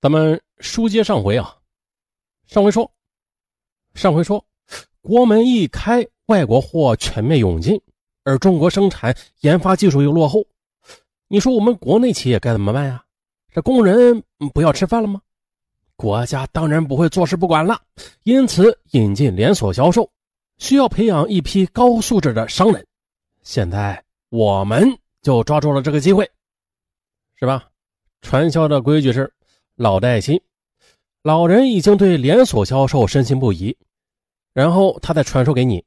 咱们书接上回啊，上回说，上回说，国门一开，外国货全面涌进，而中国生产研发技术又落后，你说我们国内企业该怎么办呀？这工人不要吃饭了吗？国家当然不会坐视不管了，因此引进连锁销售，需要培养一批高素质的商人。现在我们就抓住了这个机会，是吧？传销的规矩是。老带新，老人已经对连锁销售深信不疑，然后他再传授给你，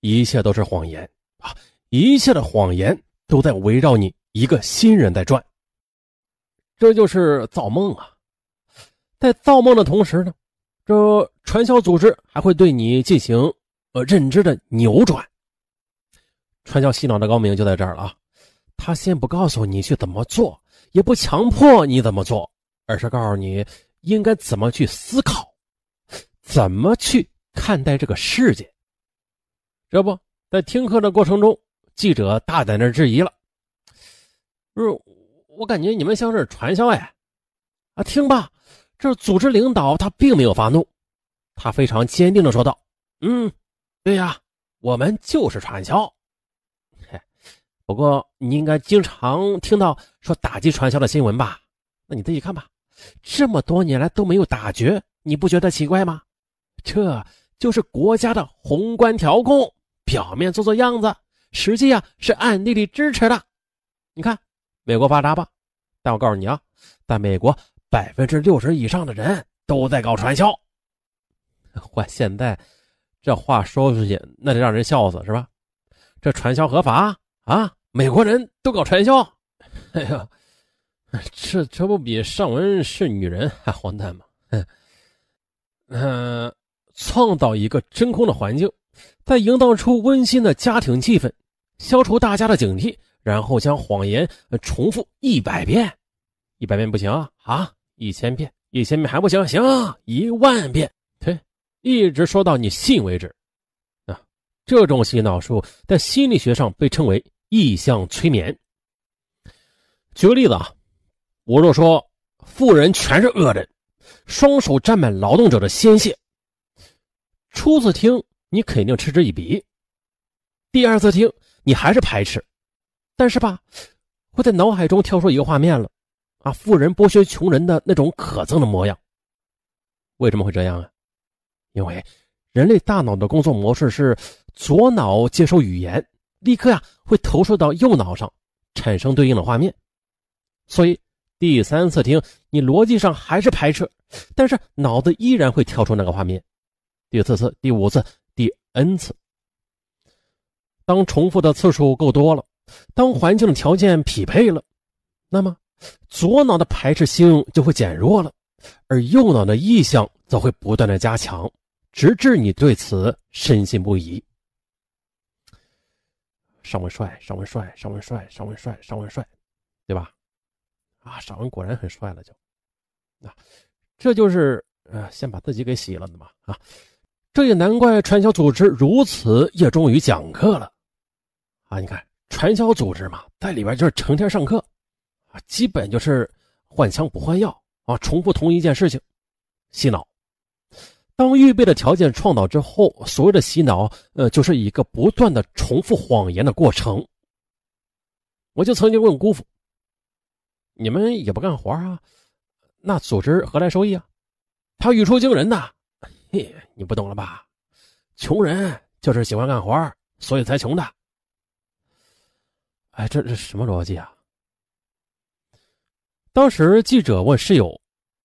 一切都是谎言啊！一切的谎言都在围绕你一个新人在转，这就是造梦啊！在造梦的同时呢，这传销组织还会对你进行呃认知的扭转。传销洗脑的高明就在这儿了啊！他先不告诉你去怎么做。也不强迫你怎么做，而是告诉你应该怎么去思考，怎么去看待这个世界。这不在听课的过程中，记者大胆的质疑了：“不是，我感觉你们像是传销哎！”啊，听吧，这组织领导他并没有发怒，他非常坚定的说道：“嗯，对呀，我们就是传销。”不过你应该经常听到说打击传销的新闻吧？那你自己看吧，这么多年来都没有打绝，你不觉得奇怪吗？这就是国家的宏观调控，表面做做样子，实际啊是暗地里支持的。你看美国发达吧？但我告诉你啊，在美国百分之六十以上的人都在搞传销。我现在这话说出去，那得让人笑死是吧？这传销合法？啊，美国人都搞传销，哎呀，这这不比上文是女人还荒诞吗？嗯，创造一个真空的环境，再营造出温馨的家庭气氛，消除大家的警惕，然后将谎言重复一百遍，一百遍不行啊，啊，一千遍，一千遍还不行，行，一万遍，对，一直说到你信为止。啊，这种洗脑术在心理学上被称为。意象催眠。举个例子啊，我若说富人全是恶人，双手沾满劳动者的鲜血，初次听你肯定嗤之以鼻，第二次听你还是排斥，但是吧，会在脑海中跳出一个画面了啊，富人剥削穷人的那种可憎的模样。为什么会这样啊？因为人类大脑的工作模式是左脑接收语言。立刻呀，会投射到右脑上，产生对应的画面。所以第三次听，你逻辑上还是排斥，但是脑子依然会跳出那个画面。第四次、第五次、第 n 次，当重复的次数够多了，当环境的条件匹配了，那么左脑的排斥性就会减弱了，而右脑的意向则会不断的加强，直至你对此深信不疑。尚文帅，尚文帅，尚文帅，尚文帅，尚文帅，对吧？啊，尚文果然很帅了，就，啊，这就是呃，先把自己给洗了的嘛，啊，这也难怪传销组织如此热衷于讲课了，啊，你看传销组织嘛，在里边就是成天上课，啊，基本就是换枪不换药啊，重复同一件事情，洗脑。当预备的条件创造之后，所谓的洗脑，呃，就是一个不断的重复谎言的过程。我就曾经问姑父：“你们也不干活啊？那组织何来收益啊？”他语出惊人呐：“嘿，你不懂了吧？穷人就是喜欢干活，所以才穷的。”哎，这这什么逻辑啊？当时记者问室友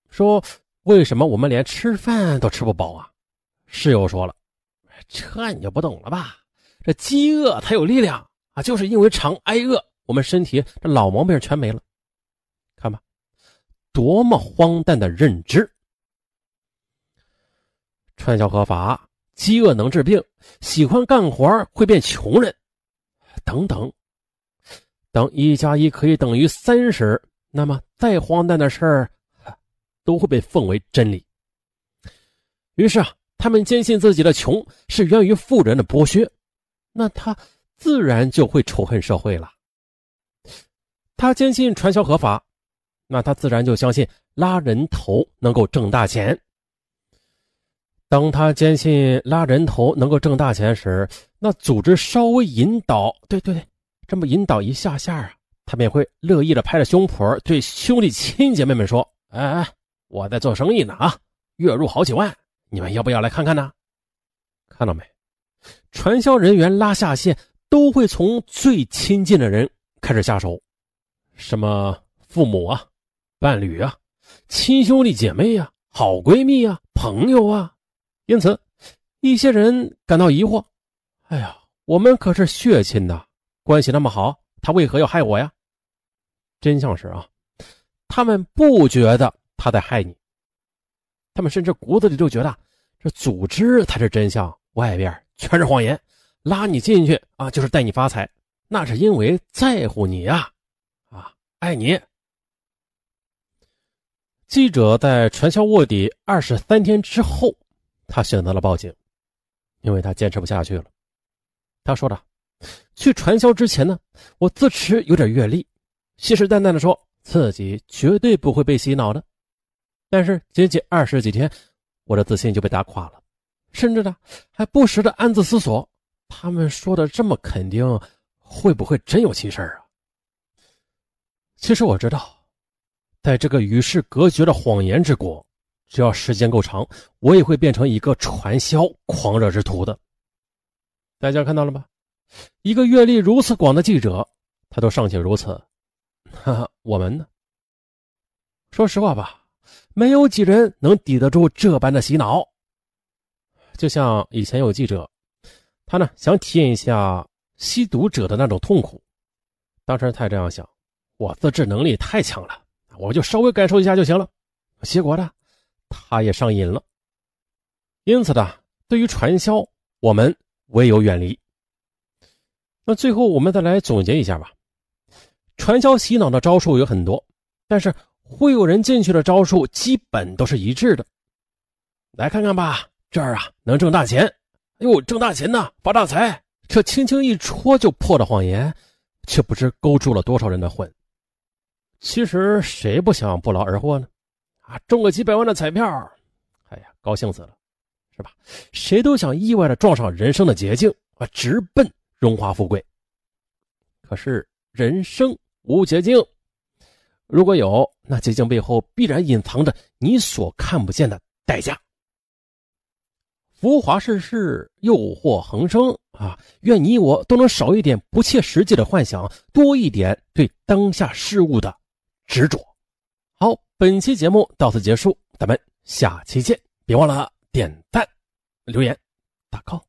说。为什么我们连吃饭都吃不饱啊？室友说了：“这你就不懂了吧？这饥饿才有力量啊！就是因为常挨饿，我们身体这老毛病全没了。看吧，多么荒诞的认知！传销合法，饥饿能治病，喜欢干活会变穷人，等等。当一加一可以等于三时，那么再荒诞的事儿。”都会被奉为真理。于是啊，他们坚信自己的穷是源于富人的剥削，那他自然就会仇恨社会了。他坚信传销合法，那他自然就相信拉人头能够挣大钱。当他坚信拉人头能够挣大钱时，那组织稍微引导，对对对，这么引导一下下啊，他便会乐意的拍着胸脯对兄弟亲姐妹们说：“哎哎，我在做生意呢啊，月入好几万，你们要不要来看看呢？”看到没？传销人员拉下线都会从最亲近的人开始下手，什么父母啊、伴侣啊、亲兄弟姐妹呀、好闺蜜啊、朋友啊。因此，一些人感到疑惑：“哎呀，我们可是血亲呐，关系那么好，他为何要害我呀？”真相是啊，他们不觉得他在害你，他们甚至骨子里就觉得这组织才是真相，外边全是谎言，拉你进去啊就是带你发财，那是因为在乎你呀，啊，爱你。记者在传销卧底二十三天之后。他选择了报警，因为他坚持不下去了。他说的：“去传销之前呢，我自持有点阅历，信誓旦旦的说自己绝对不会被洗脑的。但是仅仅二十几天，我的自信就被打垮了，甚至呢还不时的暗自思索：他们说的这么肯定，会不会真有其事啊？其实我知道，在这个与世隔绝的谎言之国。”只要时间够长，我也会变成一个传销狂热之徒的。大家看到了吗？一个阅历如此广的记者，他都尚且如此，哈哈，我们呢？说实话吧，没有几人能抵得住这般的洗脑。就像以前有记者，他呢想体验一下吸毒者的那种痛苦，当时他也这样想：我自制能力太强了，我就稍微感受一下就行了。结果呢？他也上瘾了，因此呢，对于传销，我们唯有远离。那最后我们再来总结一下吧。传销洗脑的招数有很多，但是忽悠人进去的招数基本都是一致的。来看看吧，这儿啊能挣大钱，哎呦挣大钱呢，发大财。这轻轻一戳就破的谎言，却不知勾住了多少人的魂。其实谁不想不劳而获呢？啊，中个几百万的彩票，哎呀，高兴死了，是吧？谁都想意外的撞上人生的捷径啊，直奔荣华富贵。可是人生无捷径，如果有，那捷径背后必然隐藏着你所看不见的代价。浮华世事，诱惑横生啊！愿你我都能少一点不切实际的幻想，多一点对当下事物的执着。好，本期节目到此结束，咱们下期见！别忘了点赞、留言、打 call。